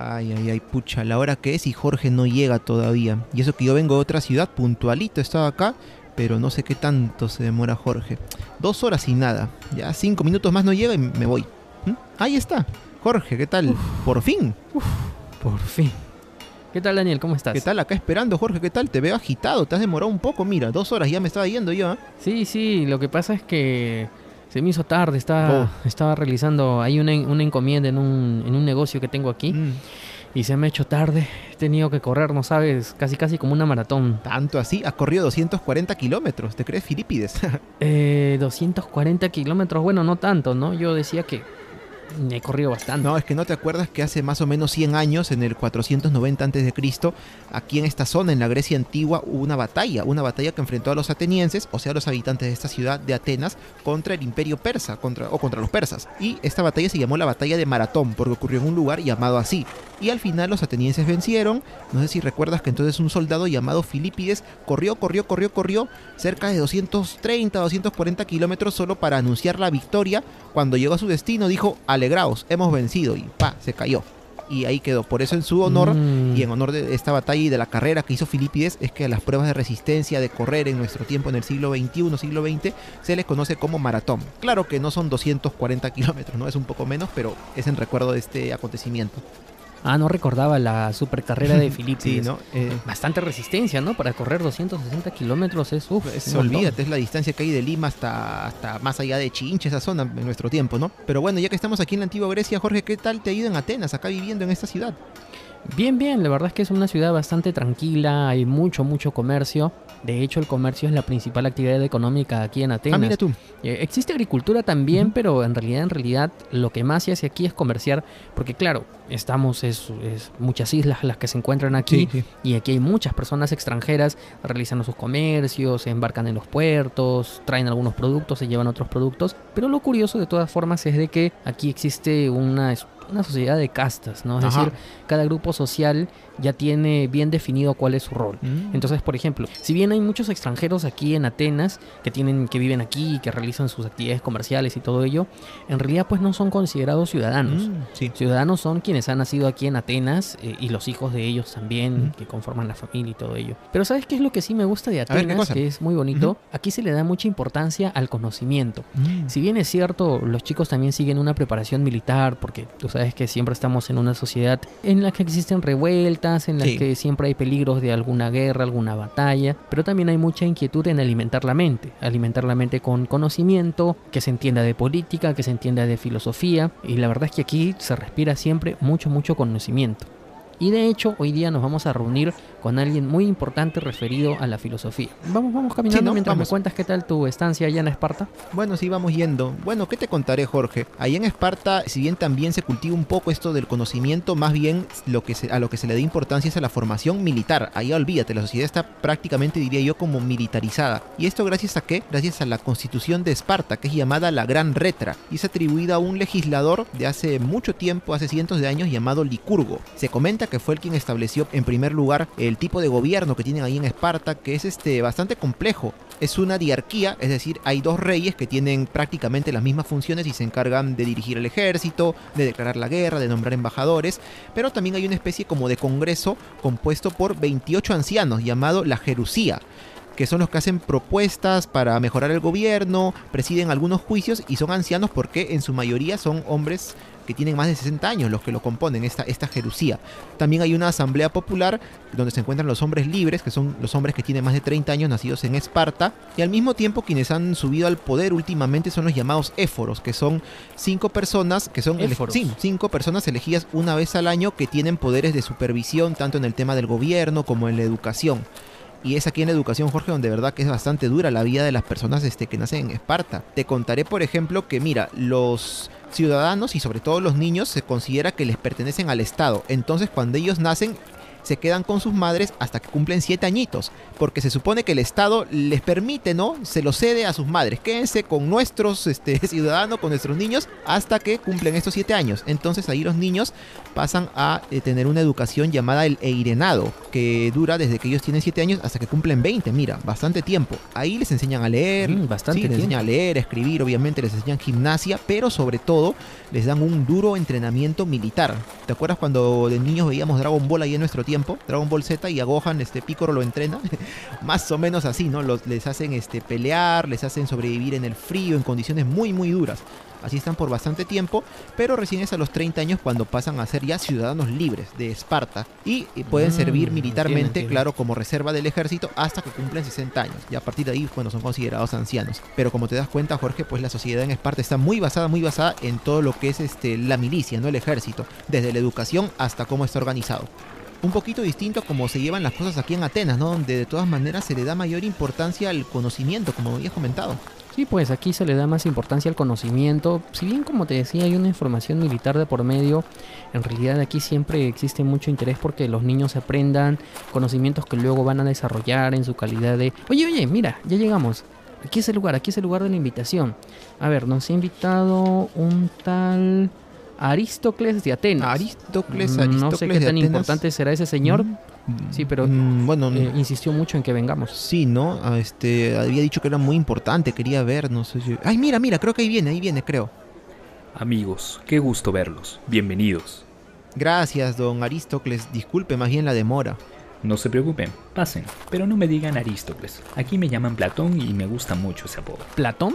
Ay, ay, ay, pucha, la hora que es y Jorge no llega todavía. Y eso que yo vengo de otra ciudad, puntualito estaba acá, pero no sé qué tanto se demora Jorge. Dos horas y nada. Ya cinco minutos más no llega y me voy. ¿Mm? Ahí está. Jorge, ¿qué tal? Por fin. Por fin. ¿Qué tal, Daniel? ¿Cómo estás? ¿Qué tal? Acá esperando, Jorge, ¿qué tal? Te veo agitado, te has demorado un poco, mira, dos horas ya me estaba yendo yo. ¿eh? Sí, sí, lo que pasa es que se me hizo tarde, estaba, Oh. estaba realizando ahí una, una encomienda en un, en un negocio que tengo aquí Mm, y se me ha hecho tarde. He tenido que correr, no sabes, casi casi como una maratón. Tanto así, has corrido 240 kilómetros, ¿te crees Filipides? Eh, 240 kilómetros, bueno, no tanto, ¿no? Yo decía que he corrido bastante. No, es que no te acuerdas que hace más o menos 100 años, en el 490 a.C., aquí en esta zona, en la Grecia antigua, hubo una batalla, una batalla que enfrentó a los atenienses, o sea, a los habitantes de esta ciudad de Atenas, contra el imperio persa, contra, o contra los persas. Y esta batalla se llamó la batalla de Maratón, porque ocurrió en un lugar llamado así. Y al final los atenienses vencieron, no sé si recuerdas que entonces un soldado llamado Filipides corrió, corrió, corrió, corrió, cerca de 230, 240 kilómetros solo para anunciar la victoria. Cuando llegó a su destino dijo, alegraos, hemos vencido y pa, se cayó. Y ahí quedó. Por eso en su honor Mm. y en honor de esta batalla y de la carrera que hizo Filipides es que a las pruebas de resistencia de correr en nuestro tiempo en el siglo XXI, siglo XX, se les conoce como maratón. Claro que no son 240 kilómetros, ¿no? Es un poco menos, pero es en recuerdo de este acontecimiento. Ah, no recordaba la supercarrera de Filipe. Sí, ¿no? Eh, Bastante resistencia, ¿no? Para correr 260 kilómetros es, uff, Es, olvídate, es la distancia que hay de Lima hasta, hasta más allá de Chinche, esa zona en nuestro tiempo, ¿no? Pero bueno, ya que estamos aquí en la antigua Grecia, Jorge, ¿qué tal te ha ido en Atenas, acá viviendo en esta ciudad? Bien, bien, la verdad es que es una ciudad bastante tranquila, hay mucho, mucho comercio. De hecho, el comercio es la principal actividad económica aquí en Atenas. Ah, mira tú. Eh, existe agricultura también, pero en realidad, en realidad, lo que más se hace aquí es comerciar, porque claro, estamos, es, es muchas islas las que se encuentran aquí, sí. y aquí hay muchas personas extranjeras realizando sus comercios, se embarcan en los puertos, traen algunos productos, se llevan otros productos, pero lo curioso de todas formas es de que aquí existe una, una sociedad de castas, ¿no? Es Ajá. decir, cada grupo social ya tiene bien definido cuál es su rol. Mm. Entonces, por ejemplo, si bien hay muchos extranjeros aquí en Atenas que tienen que viven aquí, que realizan sus actividades comerciales y todo ello, en realidad pues no son considerados ciudadanos. Mm, sí. Ciudadanos son quienes han nacido aquí en Atenas eh, y los hijos de ellos también, Ujú. que conforman la familia y todo ello. Pero ¿sabes qué es lo que sí me gusta de ver, ¿qué Atenas? que es muy bonito. Aquí se le da mucha importancia al conocimiento. Mm. Si bien es cierto, los chicos también siguen una preparación militar, porque tú sabes que siempre estamos en una sociedad en la que existen revueltas, en la Sí. que siempre hay peligros de alguna guerra, alguna batalla, pero también hay mucha inquietud en alimentar la mente, alimentar la mente con conocimiento, que se entienda de política, que se entienda de filosofía, y la verdad es que aquí se respira siempre mucho, mucho conocimiento. Y de hecho, hoy día nos vamos a reunir con alguien muy importante referido a la filosofía. Vamos, vamos caminando Sí, ¿no? mientras Vamos. me cuentas qué tal tu estancia allá en Esparta. Bueno, sí, vamos yendo. Bueno, ¿qué te contaré, Jorge? Ahí en Esparta, si bien también se cultiva un poco esto del conocimiento, más bien lo que se- a lo que se le da importancia es a la formación militar. Ahí olvídate, la sociedad está prácticamente, diría yo, como militarizada. ¿Y esto gracias a qué? Gracias a la constitución de Esparta, que es llamada la Gran Retra, y es atribuida a un legislador de hace mucho tiempo, hace cientos de años, llamado Licurgo. Se comenta que fue el quien estableció en primer lugar el tipo de gobierno que tienen ahí en Esparta, que es este bastante complejo. Es una diarquía, es decir, hay dos reyes que tienen prácticamente las mismas funciones y se encargan de dirigir el ejército, de declarar la guerra, de nombrar embajadores, pero también hay una especie como de congreso compuesto por 28 ancianos llamado la Jerusía que son los que hacen propuestas para mejorar el gobierno, presiden algunos juicios y son ancianos porque en su mayoría son hombres que tienen más de 60 años los que lo componen, esta, esta jerusía. También hay una asamblea popular donde se encuentran los hombres libres, que son los hombres que tienen más de 30 años nacidos en Esparta, y al mismo tiempo quienes han subido al poder últimamente son los llamados éforos, que son cinco personas que son sí, cinco personas elegidas una vez al año que tienen poderes de supervisión tanto en el tema del gobierno como en la educación. Y es aquí en la educación, Jorge, donde de verdad que es bastante dura la vida de las personas este, que nacen en Esparta. Te contaré, por ejemplo, que mira, los ciudadanos y sobre todo los niños se considera que les pertenecen al Estado. Entonces, cuando ellos nacen, se quedan con sus madres hasta que cumplen 7 añitos, porque se supone que el Estado les permite, ¿no? Se lo cede a sus madres, quédense con nuestros este, ciudadanos, con nuestros niños, hasta que cumplen estos 7 años. Entonces ahí los niños pasan a eh, tener una educación llamada el eirenado, que dura desde que ellos tienen 7 años hasta que cumplen 20, mira, bastante tiempo. Ahí les enseñan a leer, Mm, bastante sí, les tiempo. enseñan a leer, a escribir, obviamente les enseñan gimnasia, pero sobre todo les dan un duro entrenamiento militar. ¿Te acuerdas cuando de niños veíamos Dragon Ball ahí en nuestro tiempo? Dragon Ball Z y a Gohan, este Piccolo lo entrena. Más o menos así, ¿no? Los, les hacen este, pelear, les hacen sobrevivir en el frío, en condiciones muy, muy duras. Así están por bastante tiempo, pero recién es a los 30 años cuando pasan a ser ya ciudadanos libres de Esparta y pueden Mm, servir militarmente, entiendo. claro, como reserva del ejército hasta que cumplen 60 años. Y a partir de ahí, bueno, son considerados ancianos. Pero como te das cuenta, Jorge, pues la sociedad en Esparta está muy basada, muy basada en todo lo que es este, la milicia, no el ejército, desde la educación hasta cómo está organizado un poquito distinto a cómo se llevan las cosas aquí en Atenas, ¿no? Donde de todas maneras se le da mayor importancia al conocimiento, como habías comentado. Sí, pues aquí se le da más importancia al conocimiento. Si bien, como te decía, hay una información militar de por medio, en realidad aquí siempre existe mucho interés porque los niños aprendan conocimientos que luego van a desarrollar en su calidad de... Oye, oye, mira, ya llegamos. Aquí es el lugar, aquí es el lugar de la invitación. A ver, nos ha invitado un tal Aristócles de Atenas. Aristócles, Mm, Aristócles no sé qué de tan Atenas. importante será ese señor. Mm, Sí, pero, mm, bueno, Eh, insistió mucho en que vengamos. sí, ¿no? Ah, Este, había dicho que era muy importante, quería ver, no sé si... Ay, mira, mira, creo que ahí viene, ahí viene, creo. Amigos, qué gusto verlos. Bienvenidos. Gracias, don Aristócles, disculpe más bien la demora. No se preocupen, pasen, pero no me digan Aristócles. Aquí me llaman Platón y me gusta mucho ese apodo. ¿Platón?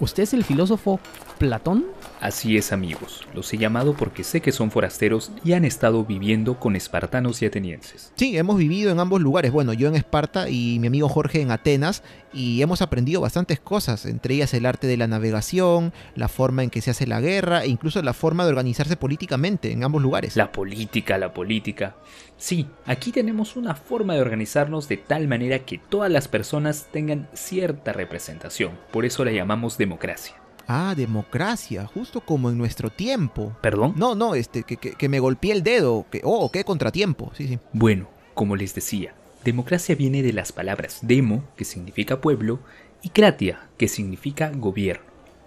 ¿Usted es el filósofo Platón? Así es amigos, los he llamado porque sé que son forasteros y han estado viviendo con espartanos y atenienses. Sí, hemos vivido en ambos lugares. Bueno, yo en Esparta y mi amigo Jorge en Atenas y hemos aprendido bastantes cosas, entre ellas el arte de la navegación, la forma en que se hace la guerra e incluso la forma de organizarse políticamente en ambos lugares. La política, la política. Sí, aquí tenemos una forma de organizarnos de tal manera que todas las personas tengan cierta representación. Por eso la llamamos democracia. Ah, democracia, justo como en nuestro tiempo. ¿Perdón? No, no, este, que, que, que me golpeé el dedo, que, oh, qué contratiempo, sí, sí. Bueno, como les decía, democracia viene de las palabras demo, que significa pueblo, y kratia, que significa gobierno.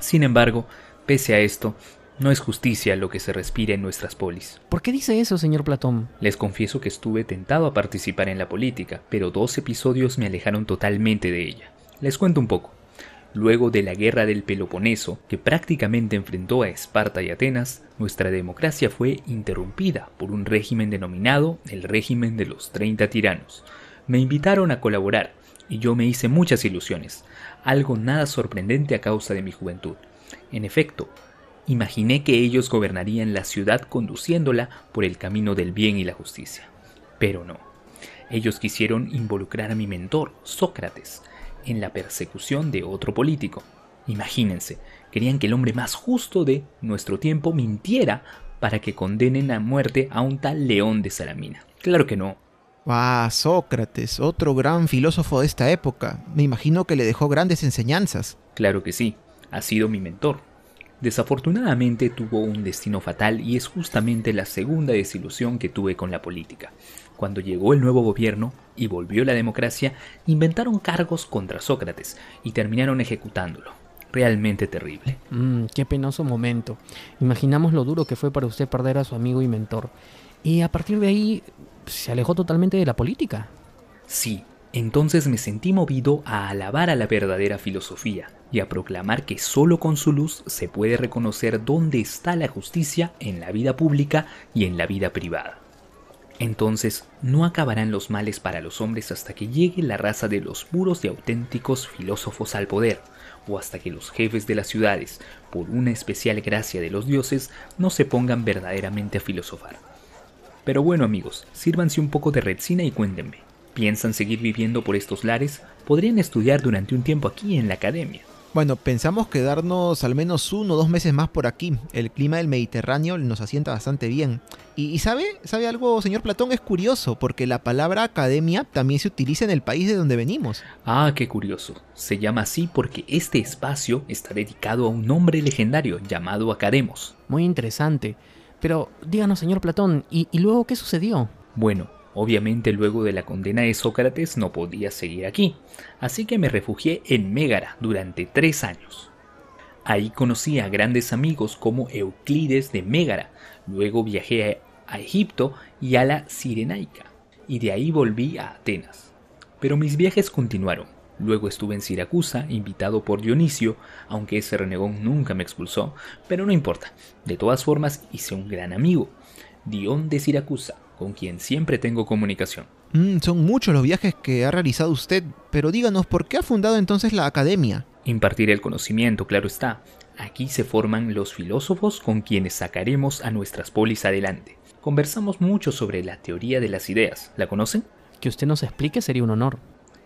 Sin embargo, pese a esto, no es justicia lo que se respira en nuestras polis. ¿Por qué dice eso, señor Platón? Les confieso que estuve tentado a participar en la política, pero dos episodios me alejaron totalmente de ella. Les cuento un poco. Luego de la guerra del Peloponeso, que prácticamente enfrentó a Esparta y Atenas, nuestra democracia fue interrumpida por un régimen denominado el régimen de los 30 tiranos. Me invitaron a colaborar y yo me hice muchas ilusiones, algo nada sorprendente a causa de mi juventud. En efecto, imaginé que ellos gobernarían la ciudad conduciéndola por el camino del bien y la justicia. Pero no. Ellos quisieron involucrar a mi mentor, Sócrates, en la persecución de otro político. Imagínense, querían que el hombre más justo de nuestro tiempo mintiera para que condenen a muerte a un tal León de Salamina. Claro que no. Ah, Sócrates, otro gran filósofo de esta época. Me imagino que le dejó grandes enseñanzas. Claro que sí, ha sido mi mentor. Desafortunadamente tuvo un destino fatal y es justamente la segunda desilusión que tuve con la política. Cuando llegó el nuevo gobierno y volvió la democracia, inventaron cargos contra Sócrates y terminaron ejecutándolo. Realmente terrible. Mmm, qué penoso momento. Imaginamos lo duro que fue para usted perder a su amigo y mentor. Y a partir de ahí se alejó totalmente de la política. Sí, entonces me sentí movido a alabar a la verdadera filosofía y a proclamar que solo con su luz se puede reconocer dónde está la justicia en la vida pública y en la vida privada. Entonces no acabarán los males para los hombres hasta que llegue la raza de los puros y auténticos filósofos al poder, o hasta que los jefes de las ciudades, por una especial gracia de los dioses, no se pongan verdaderamente a filosofar. Pero bueno amigos, sírvanse un poco de retsina y cuéntenme. ¿Piensan seguir viviendo por estos lares? Podrían estudiar durante un tiempo aquí en la academia. Bueno, pensamos quedarnos al menos uno o dos meses más por aquí. El clima del Mediterráneo nos asienta bastante bien. Y, y sabe, sabe algo, señor Platón, es curioso, porque la palabra academia también se utiliza en el país de donde venimos. Ah, qué curioso. Se llama así porque este espacio está dedicado a un hombre legendario llamado Academos. Muy interesante. Pero díganos, señor Platón, ¿y, y luego qué sucedió? Bueno, Obviamente luego de la condena de Sócrates no podía seguir aquí, así que me refugié en Mégara durante tres años. Ahí conocí a grandes amigos como Euclides de Mégara, luego viajé a Egipto y a la Cirenaica, y de ahí volví a Atenas. Pero mis viajes continuaron. Luego estuve en Siracusa, invitado por Dionisio, aunque ese renegón nunca me expulsó, pero no importa. De todas formas, hice un gran amigo, Dion de Siracusa, con quien siempre tengo comunicación. Mm, son muchos los viajes que ha realizado usted, pero díganos, ¿por qué ha fundado entonces la academia? Impartir el conocimiento, claro está. Aquí se forman los filósofos con quienes sacaremos a nuestras polis adelante. Conversamos mucho sobre la teoría de las ideas. ¿La conocen? Que usted nos explique sería un honor.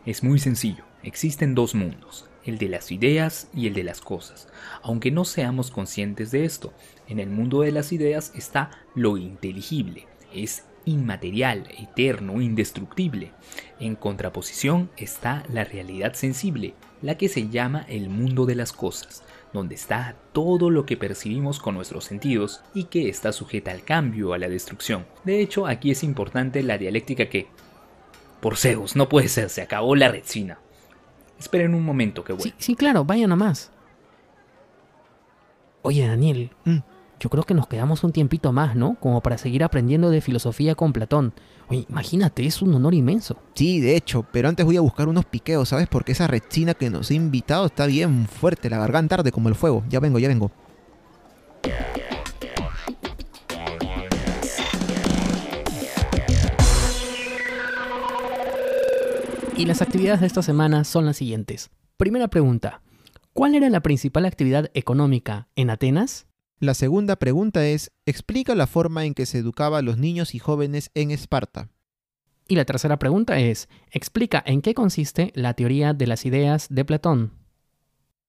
Es muy sencillo. Existen dos mundos, el de las ideas y el de las cosas. Aunque no seamos conscientes de esto, en el mundo de las ideas está lo inteligible, es inmaterial, eterno, indestructible. En contraposición está la realidad sensible, la que se llama el mundo de las cosas, donde está todo lo que percibimos con nuestros sentidos y que está sujeta al cambio, a la destrucción. De hecho, aquí es importante la dialéctica que... Por Zeus, no puede ser, se acabó la resina. Esperen un momento que voy. Sí, sí, claro, vaya nomás. Oye, Daniel, Mm. Yo creo que nos quedamos un tiempito más, ¿no? Como para seguir aprendiendo de filosofía con Platón. Oye, imagínate, es un honor inmenso. Sí, de hecho, pero antes voy a buscar unos piqueos, ¿sabes? Porque esa rechina que nos ha invitado está bien fuerte, la garganta arde como el fuego. Ya vengo, ya vengo. Y las actividades de esta semana son las siguientes. Primera pregunta. ¿Cuál era la principal actividad económica en Atenas? La segunda pregunta es, explica la forma en que se educaba a los niños y jóvenes en Esparta. Y la tercera pregunta es, explica en qué consiste la teoría de las ideas de Platón.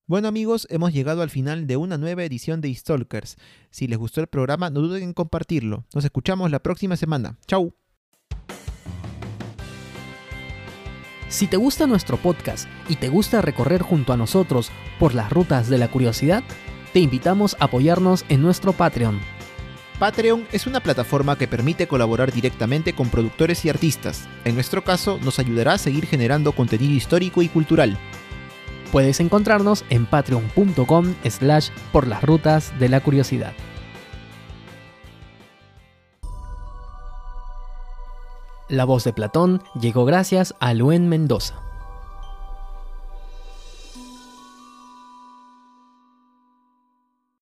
Bueno amigos, hemos llegado al final de una nueva edición de Stalkers. Si les gustó el programa, no duden en compartirlo. Nos escuchamos la próxima semana. ¡Chao! Si te gusta nuestro podcast y te gusta recorrer junto a nosotros por las rutas de la curiosidad, te invitamos a apoyarnos en nuestro Patreon. Patreon es una plataforma que permite colaborar directamente con productores y artistas. En nuestro caso, nos ayudará a seguir generando contenido histórico y cultural. Puedes encontrarnos en patreon.com slash por las rutas de la curiosidad. La voz de Platón llegó gracias a Luen Mendoza.